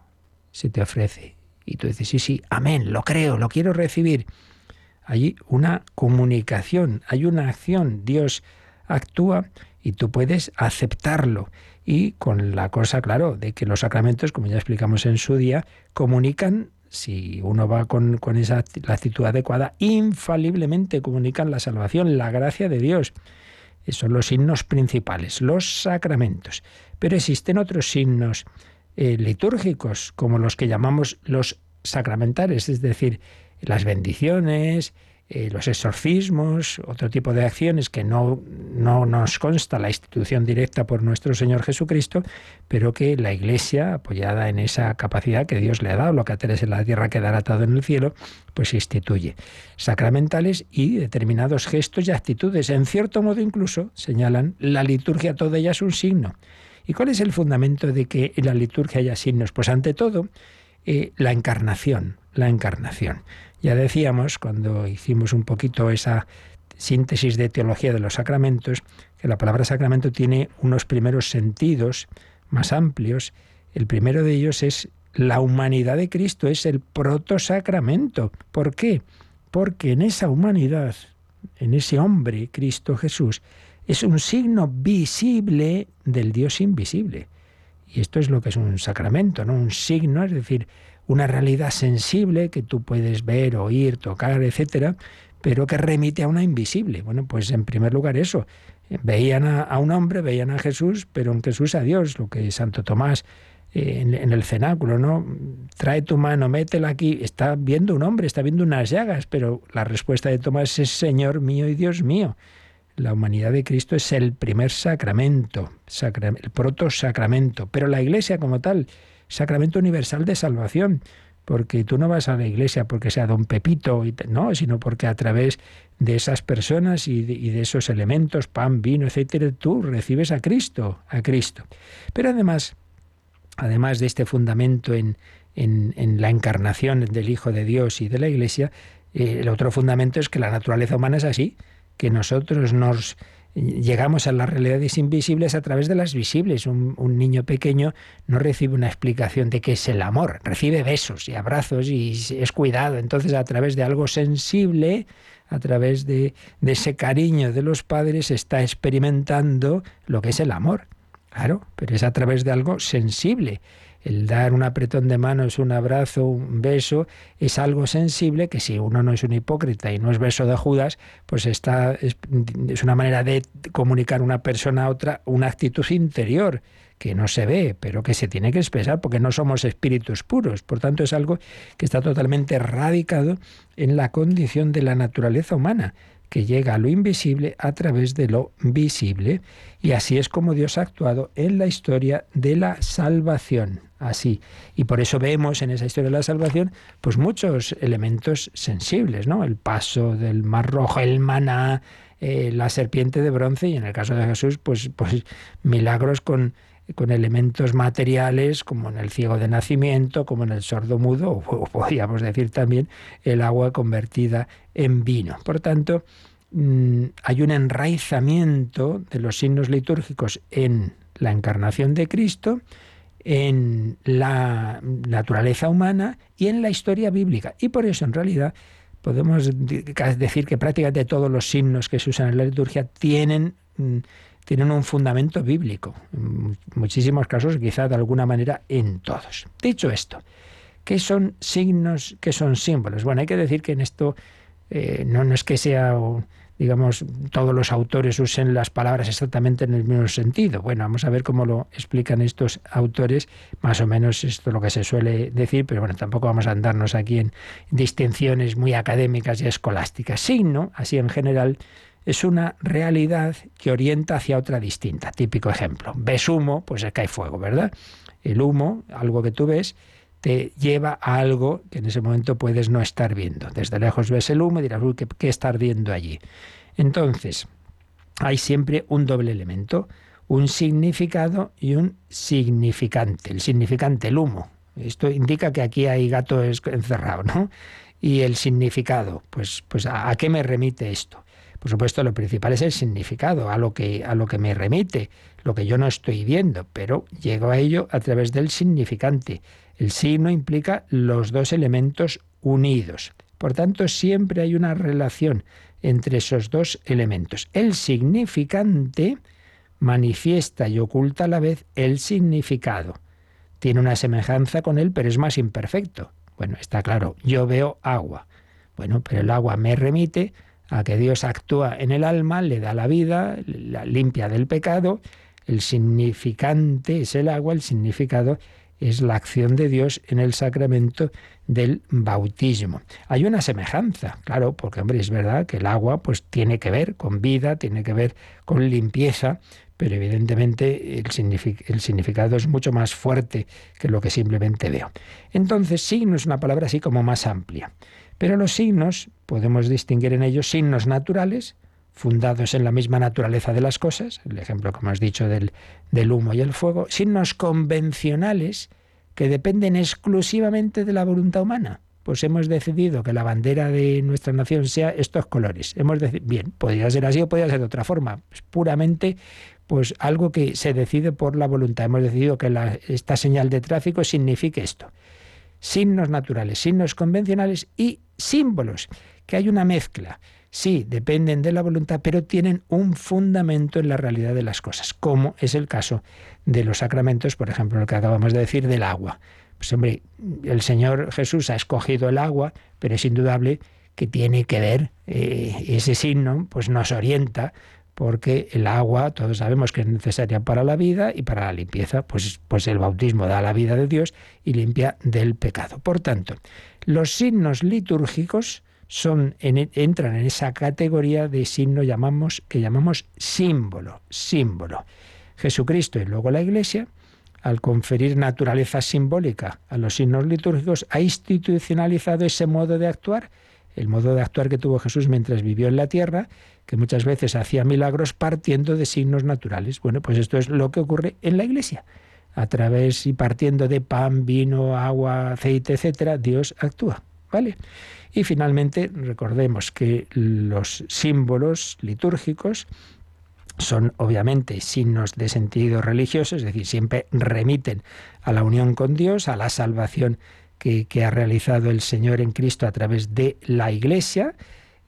se te ofrece y tú dices, sí, sí, amén, lo creo, lo quiero recibir hay una comunicación, hay una acción, Dios actúa y tú puedes aceptarlo. Y con la cosa, claro, de que los sacramentos, como ya explicamos en su día, comunican, si uno va con, con esa la actitud adecuada, infaliblemente comunican la salvación, la gracia de Dios. Esos son los signos principales, los sacramentos. Pero existen otros signos eh, litúrgicos, como los que llamamos los sacramentales, es decir, las bendiciones, eh, los exorcismos, otro tipo de acciones que no, no nos consta la institución directa por nuestro Señor Jesucristo, pero que la Iglesia, apoyada en esa capacidad que Dios le ha dado, lo que ateres en la tierra quedará atado en el cielo, pues instituye sacramentales y determinados gestos y actitudes. En cierto modo incluso señalan la liturgia toda ella es un signo. ¿Y cuál es el fundamento de que en la liturgia haya signos? Pues ante todo, eh, la encarnación, la encarnación. Ya decíamos, cuando hicimos un poquito esa síntesis de teología de los sacramentos, que la palabra sacramento tiene unos primeros sentidos más amplios. El primero de ellos es la humanidad de Cristo, es el protosacramento. ¿Por qué? Porque en esa humanidad, en ese hombre, Cristo Jesús, es un signo visible del Dios invisible. Y esto es lo que es un sacramento, ¿no? Un signo, es decir, una realidad sensible que tú puedes ver, oír, tocar, etcétera, pero que remite a una invisible. Bueno, pues en primer lugar eso. Veían a, un hombre, veían a Jesús, pero en Jesús a Dios, lo que Santo Tomás eh, en, el cenáculo, ¿no? Trae tu mano, métela aquí. Está viendo un hombre, está viendo unas llagas, pero la respuesta de Tomás es Señor mío y Dios mío. La humanidad de Cristo es el primer sacramento, el proto sacramento, pero la Iglesia como tal sacramento universal de salvación, porque tú no vas a la iglesia porque sea don Pepito, no, sino porque a través de esas personas y de, esos elementos, pan, vino, etcétera, tú recibes a Cristo, a Cristo. Pero además, además de este fundamento en, en, la encarnación del Hijo de Dios y de la Iglesia, eh, el otro fundamento es que la naturaleza humana es así, que nosotros nos llegamos a las realidades invisibles a través de las visibles. Un, niño pequeño no recibe una explicación de qué es el amor, recibe besos y abrazos y es cuidado. Entonces a través de algo sensible, a través de, ese cariño de los padres, está experimentando lo que es el amor. Claro, pero es a través de algo sensible el dar un apretón de manos, un abrazo, un beso, es algo sensible que si uno no es un hipócrita y no es beso de Judas, pues está, es, una manera de comunicar una persona a otra una actitud interior que no se ve, pero que se tiene que expresar porque no somos espíritus puros. Por tanto, es algo que está totalmente radicado en la condición de la naturaleza humana que llega a lo invisible a través de lo visible. Y así es como Dios ha actuado en la historia de la salvación. Así. Y por eso vemos en esa historia de la salvación, pues muchos elementos sensibles, ¿no? El paso del mar rojo, el maná, eh, la serpiente de bronce, y en el caso de Jesús, pues, pues milagros con con elementos materiales como en el ciego de nacimiento, como en el sordo mudo, o podríamos decir también el agua convertida en vino. Por tanto, mm, hay un enraizamiento de los signos litúrgicos en la encarnación de Cristo, en la naturaleza humana y en la historia bíblica. Y por eso, en realidad, podemos decir que prácticamente todos los signos que se usan en la liturgia tienen mm, tienen un fundamento bíblico. En muchísimos casos, quizá de alguna manera en todos. Dicho esto, ¿qué son signos, qué son símbolos? Bueno, hay que decir que en esto eh, no, no es que sea digamos, todos los autores usen las palabras exactamente en el mismo sentido. Bueno, vamos a ver cómo lo explican estos autores, más o menos esto es lo que se suele decir, pero bueno, tampoco vamos a andarnos aquí en distinciones muy académicas y escolásticas. Signo, así en general, es una realidad que orienta hacia otra distinta. Típico ejemplo. Ves humo, pues es que hay fuego, ¿verdad? El humo, algo que tú ves, te lleva a algo que en ese momento puedes no estar viendo. Desde lejos ves el humo y dirás, uy, ¿qué, qué está ardiendo allí? Entonces, hay siempre un doble elemento, un significado y un significante. El significante, el humo. Esto indica que aquí hay gato encerrado, ¿no? Y el significado, pues, pues ¿a qué me remite esto? Por supuesto, lo principal es el significado, a lo que, a lo que me remite, lo que yo no estoy viendo, pero llego a ello a través del significante. El signo implica los dos elementos unidos. Por tanto, siempre hay una relación entre esos dos elementos. El significante manifiesta y oculta a la vez el significado. Tiene una semejanza con él, pero es más imperfecto. Bueno, está claro, yo veo agua. Bueno, pero el agua me remite a que Dios actúa en el alma, le da la vida, la limpia del pecado. El significante es el agua, el significado es la acción de Dios en el sacramento del bautismo. Hay una semejanza, claro, porque hombre, es verdad que el agua pues tiene que ver con vida, tiene que ver con limpieza, pero evidentemente el, significado es mucho más fuerte que lo que simplemente veo. Entonces, signo es una palabra así como más amplia. Pero los signos, podemos distinguir en ellos signos naturales, fundados en la misma naturaleza de las cosas, el ejemplo como has dicho del, del humo y el fuego, signos convencionales que dependen exclusivamente de la voluntad humana. Pues hemos decidido que la bandera de nuestra nación sea estos colores. Hemos bien, podría ser así o podría ser de otra forma. Es puramente pues algo que se decide por la voluntad. Hemos decidido que esta señal de tráfico signifique esto. Signos naturales, signos convencionales y símbolos, que hay una mezcla sí, dependen de la voluntad, pero tienen un fundamento en la realidad de las cosas, como es el caso de los sacramentos, por ejemplo, lo que acabamos de decir del agua. Pues hombre, el Señor Jesús ha escogido el agua, pero es indudable que tiene que ver eh, ese signo, pues nos orienta porque el agua, todos sabemos que es necesaria para la vida y para la limpieza, pues, pues el bautismo da la vida de Dios y limpia del pecado. Por tanto, los signos litúrgicos son, entran en esa categoría de signo llamamos, que llamamos símbolo, símbolo. Jesucristo y luego la Iglesia, al conferir naturaleza simbólica a los signos litúrgicos, ha institucionalizado ese modo de actuar, el modo de actuar que tuvo Jesús mientras vivió en la tierra, que muchas veces hacía milagros partiendo de signos naturales. Bueno, pues esto es lo que ocurre en la Iglesia. A través y partiendo de pan, vino, agua, aceite, etcétera, Dios actúa. ¿Vale? Y finalmente, recordemos que los símbolos litúrgicos son obviamente signos de sentido religioso, es decir, siempre remiten a la unión con Dios, a la salvación que, ha realizado el Señor en Cristo a través de la Iglesia,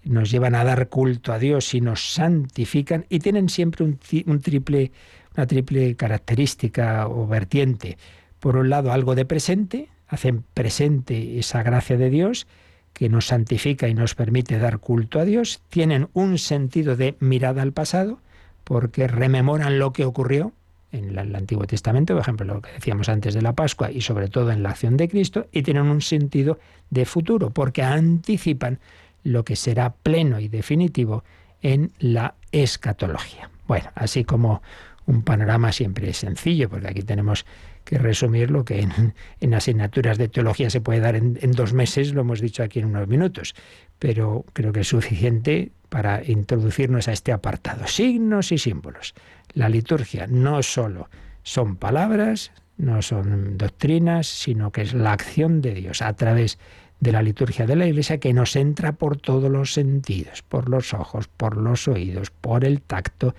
nos llevan a dar culto a Dios y nos santifican y tienen siempre un, triple, una triple característica o vertiente. Por un lado, algo de presente, hacen presente esa gracia de Dios, que nos santifica y nos permite dar culto a Dios, tienen un sentido de mirada al pasado, porque rememoran lo que ocurrió en el Antiguo Testamento, por ejemplo, lo que decíamos antes de la Pascua y sobre todo en la acción de Cristo, y tienen un sentido de futuro, porque anticipan lo que será pleno y definitivo en la escatología. Bueno, así como un panorama siempre sencillo, porque aquí tenemos que resumir lo que en, asignaturas de teología se puede dar en, dos meses, lo hemos dicho aquí en unos minutos, pero creo que es suficiente para introducirnos a este apartado. Signos y símbolos. La liturgia no solo son palabras, no son doctrinas, sino que es la acción de Dios a través de la liturgia de la Iglesia que nos entra por todos los sentidos, por los ojos, por los oídos, por el tacto.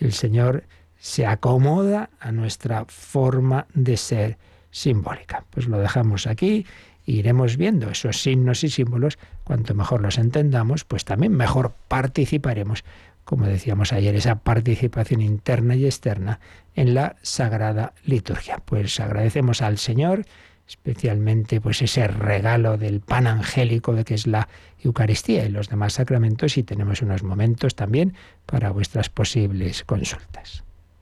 El Señor se acomoda a nuestra forma de ser simbólica. Pues lo dejamos aquí e iremos viendo esos signos y símbolos. Cuanto mejor los entendamos, pues también mejor participaremos, como decíamos ayer, esa participación interna y externa en la sagrada liturgia. Pues agradecemos al Señor especialmente pues ese regalo del pan angélico de que es la Eucaristía y los demás sacramentos y tenemos unos momentos también para vuestras posibles consultas.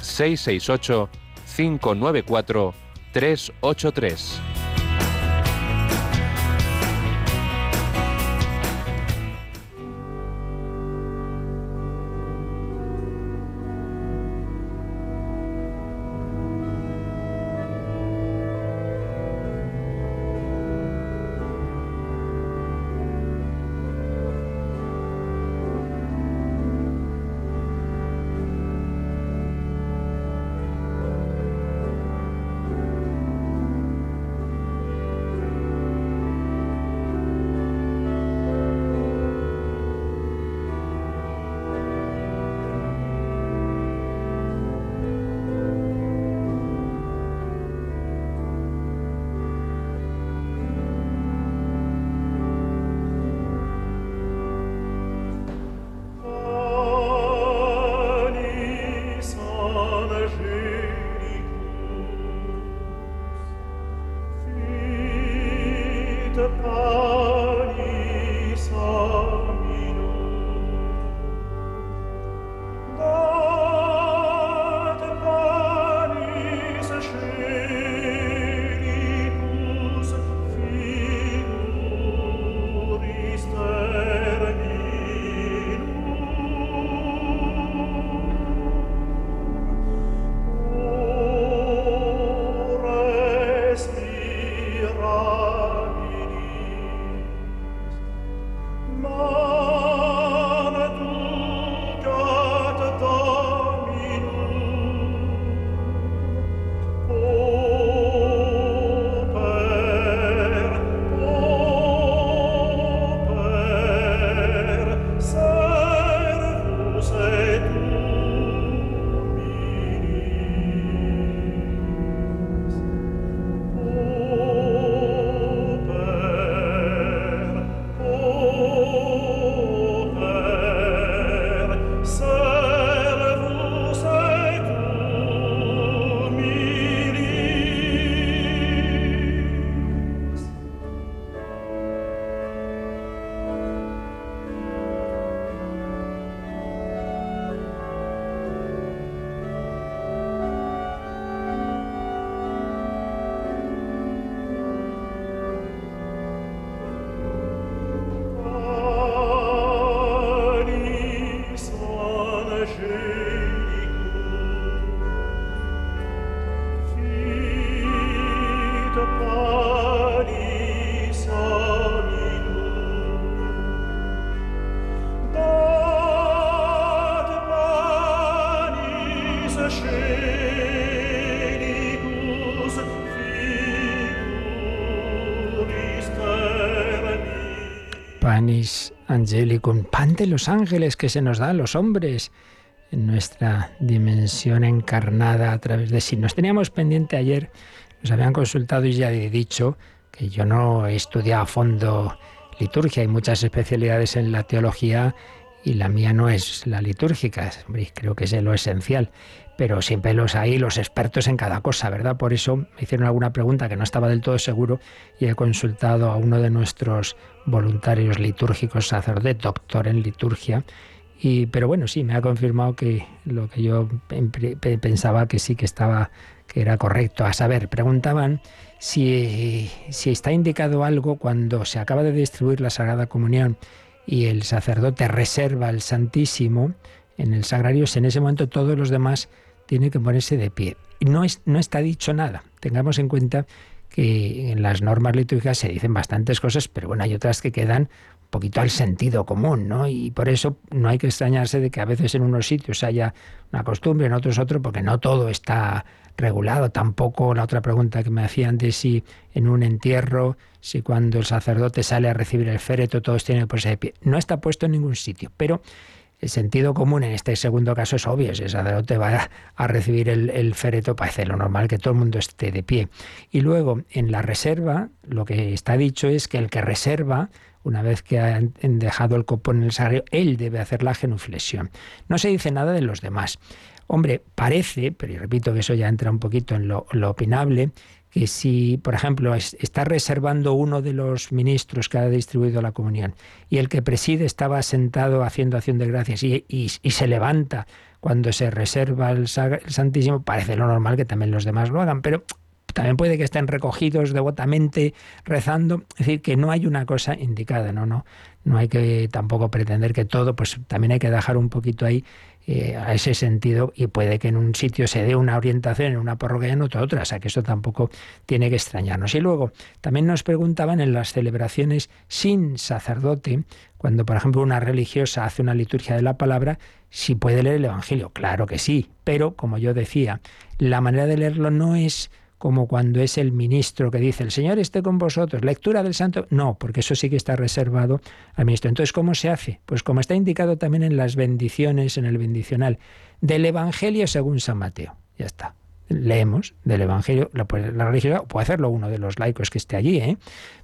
668 594 383. Angelicum, pan de los ángeles que se nos da a los hombres en nuestra dimensión encarnada a través de sí. Nos teníamos pendiente ayer, nos habían consultado y ya he dicho que yo no he estudiado a fondo liturgia, hay muchas especialidades en la teología y la mía no es la litúrgica, creo que es lo esencial, pero siempre los hay los expertos en cada cosa, ¿verdad? Por eso me hicieron alguna pregunta que no estaba del todo seguro y he consultado a uno de nuestros voluntarios litúrgicos, sacerdote, doctor en liturgia, y, pero bueno, sí, me ha confirmado que lo que yo pensaba que sí que estaba, que era correcto. A saber, preguntaban si, si está indicado algo cuando se acaba de distribuir la Sagrada Comunión y el sacerdote reserva el Santísimo en el sagrario, en ese momento todos los demás tienen que ponerse de pie. Y no, es, no está dicho nada. Tengamos en cuenta que en las normas litúrgicas se dicen bastantes cosas, pero bueno, hay otras que quedan poquito al sentido común, ¿no? Y por eso no hay que extrañarse de que a veces en unos sitios haya una costumbre, en otros otro, porque no todo está regulado. Tampoco la otra pregunta que me hacían de si en un entierro, si cuando el sacerdote sale a recibir el féretro, todos tienen que ponerse de pie. No está puesto en ningún sitio, pero el sentido común en este segundo caso es obvio. Si el sacerdote va a recibir el, el féretro, parece lo normal que todo el mundo esté de pie. Y luego, en la reserva, lo que está dicho es que el que reserva una vez que han dejado el copón en el sagrario, él debe hacer la genuflexión. No se dice nada de los demás. Hombre, parece, pero repito que eso ya entra un poquito en lo, opinable, que si, por ejemplo, está reservando uno de los ministros que ha distribuido la comunión y el que preside estaba sentado haciendo acción de gracias y, se levanta cuando se reserva el, el, Santísimo, parece lo normal que también los demás lo hagan, pero también puede que estén recogidos devotamente rezando, es decir, que no hay una cosa indicada, no, no, no hay que tampoco pretender que todo, pues también hay que dejar un poquito ahí eh, a ese sentido y puede que en un sitio se dé una orientación, en una parroquia y en otra otra, o sea que eso tampoco tiene que extrañarnos. Y luego también nos preguntaban en las celebraciones sin sacerdote, cuando por ejemplo una religiosa hace una liturgia de la palabra, si puede leer el Evangelio, claro que sí, pero como yo decía, la manera de leerlo no es como cuando es el ministro que dice, el Señor esté con vosotros, lectura del santo. No, porque eso sí que está reservado al ministro. Entonces, ¿cómo se hace? Pues como está indicado también en las bendiciones, en el bendicional, del Evangelio según San Mateo. Ya está. Leemos del Evangelio, la, la religiosa puede hacerlo uno de los laicos que esté allí, ¿eh?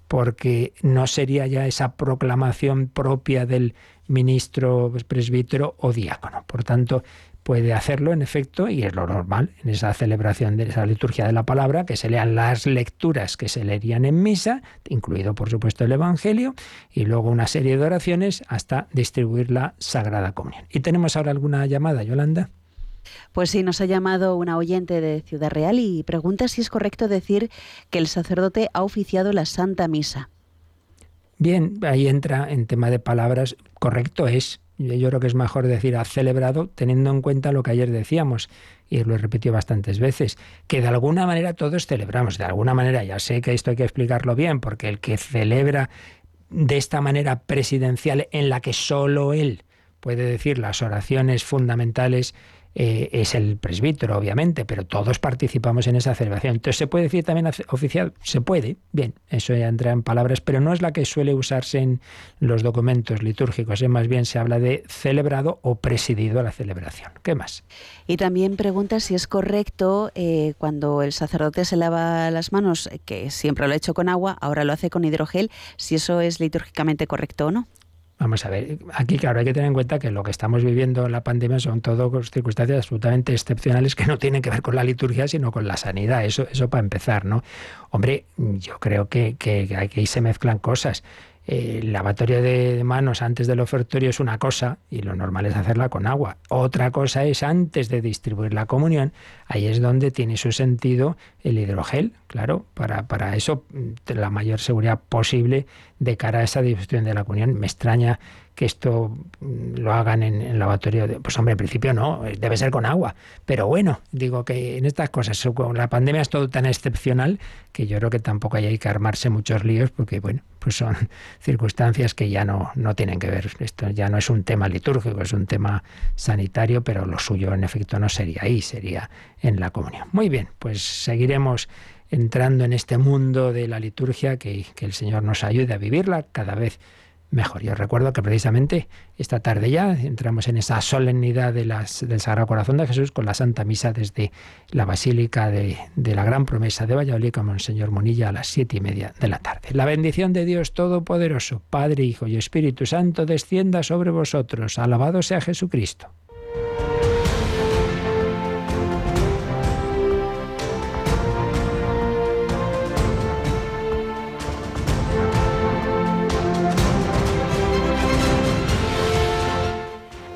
porque no sería ya esa proclamación propia del ministro, presbítero o diácono. Por tanto, puede hacerlo en efecto y es lo normal en esa celebración de esa liturgia de la palabra, que se lean las lecturas que se leerían en misa, incluido por supuesto el Evangelio, y luego una serie de oraciones hasta distribuir la Sagrada Comunión. ¿Y tenemos ahora alguna llamada, Yolanda? Pues sí, nos ha llamado una oyente de Ciudad Real y pregunta si es correcto decir que el sacerdote ha oficiado la Santa Misa. Bien, ahí entra en tema de palabras, correcto es, yo creo que es mejor decir ha celebrado teniendo en cuenta lo que ayer decíamos, y lo he repetido bastantes veces, que de alguna manera todos celebramos, de alguna manera, ya sé que esto hay que explicarlo bien, porque el que celebra de esta manera presidencial en la que solo él puede decir las oraciones fundamentales eh, es el presbítero, obviamente, pero todos participamos en esa celebración. Entonces, ¿se puede decir también oficial? Se puede, bien, eso ya entra en palabras, pero no es la que suele usarse en los documentos litúrgicos, ¿eh? más bien se habla de celebrado o presidido a la celebración. ¿Qué más? Y también pregunta si es correcto eh, cuando el sacerdote se lava las manos, que siempre lo ha hecho con agua, ahora lo hace con hidrogel, si eso es litúrgicamente correcto o no. Vamos a ver, aquí claro hay que tener en cuenta que lo que estamos viviendo en la pandemia son todo circunstancias absolutamente excepcionales que no tienen que ver con la liturgia, sino con la sanidad. Eso, eso para empezar, ¿no? Hombre, yo creo que, que aquí se mezclan cosas el lavatorio de manos antes del ofertorio es una cosa y lo normal es hacerla con agua. Otra cosa es antes de distribuir la comunión. Ahí es donde tiene su sentido el hidrogel, claro, para, para eso mm, la mayor seguridad posible de cara a esa distribución de la comunión. Me extraña que esto mm, lo hagan en, el lavatorio. De, pues hombre, en principio no, eh, debe ser con agua. Pero bueno, digo que en estas cosas, la pandemia es todo tan excepcional que yo creo que tampoco hay que armarse muchos líos porque, bueno, pues son circunstancias que ya no, no tienen que ver. Esto ya no es un tema litúrgico, es un tema sanitario, pero lo suyo en efecto no sería ahí, sería en la comunión. Muy bien, pues seguiremos entrando en este mundo de la liturgia, que, que el Señor nos ayude a vivirla cada vez mejor. Yo recuerdo que precisamente esta tarde ya entramos en esa solemnidad del Sagrado Corazón de Jesús con la Santa Misa desde la Basílica de, de la Gran Promesa de Valladolid con Monseñor Monilla a las siete y media de la tarde. La bendición de Dios Todopoderoso, Padre, Hijo y Espíritu Santo, descienda sobre vosotros. Alabado sea Jesucristo.